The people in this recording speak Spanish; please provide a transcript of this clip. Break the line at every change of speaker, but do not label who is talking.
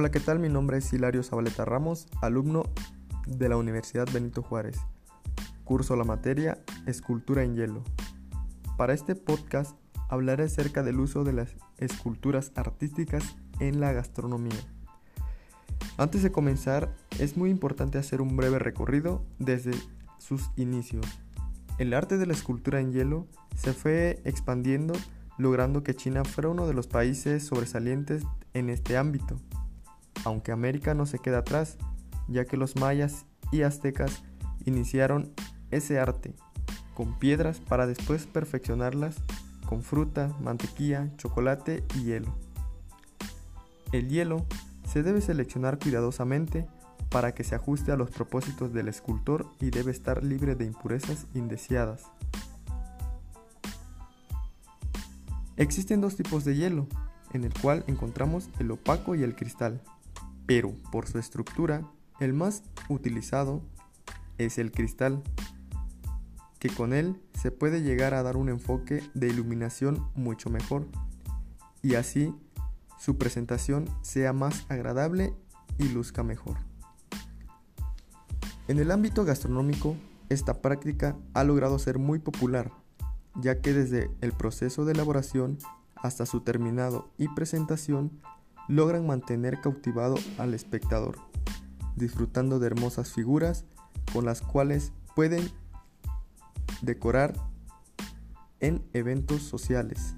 Hola, ¿qué tal? Mi nombre es Hilario Zabaleta Ramos, alumno de la Universidad Benito Juárez. Curso la materia Escultura en hielo. Para este podcast hablaré acerca del uso de las esculturas artísticas en la gastronomía. Antes de comenzar, es muy importante hacer un breve recorrido desde sus inicios. El arte de la escultura en hielo se fue expandiendo logrando que China fuera uno de los países sobresalientes en este ámbito, aunque América no se queda atrás, ya que los mayas y aztecas iniciaron ese arte con piedras para después perfeccionarlas con fruta, mantequilla, chocolate y hielo. El hielo se debe seleccionar cuidadosamente para que se ajuste a los propósitos del escultor y debe estar libre de impurezas indeseadas. Existen dos tipos de hielo, en el cual encontramos el opaco y el cristal, pero por su estructura, el más utilizado es el cristal, que con él se puede llegar a dar un enfoque de iluminación mucho mejor, y así su presentación sea más agradable y luzca mejor. En el ámbito gastronómico, esta práctica ha logrado ser muy popular, ya que desde el proceso de elaboración hasta su terminado y presentación logran mantener cautivado al espectador, disfrutando de hermosas figuras con las cuales pueden decorar en eventos sociales.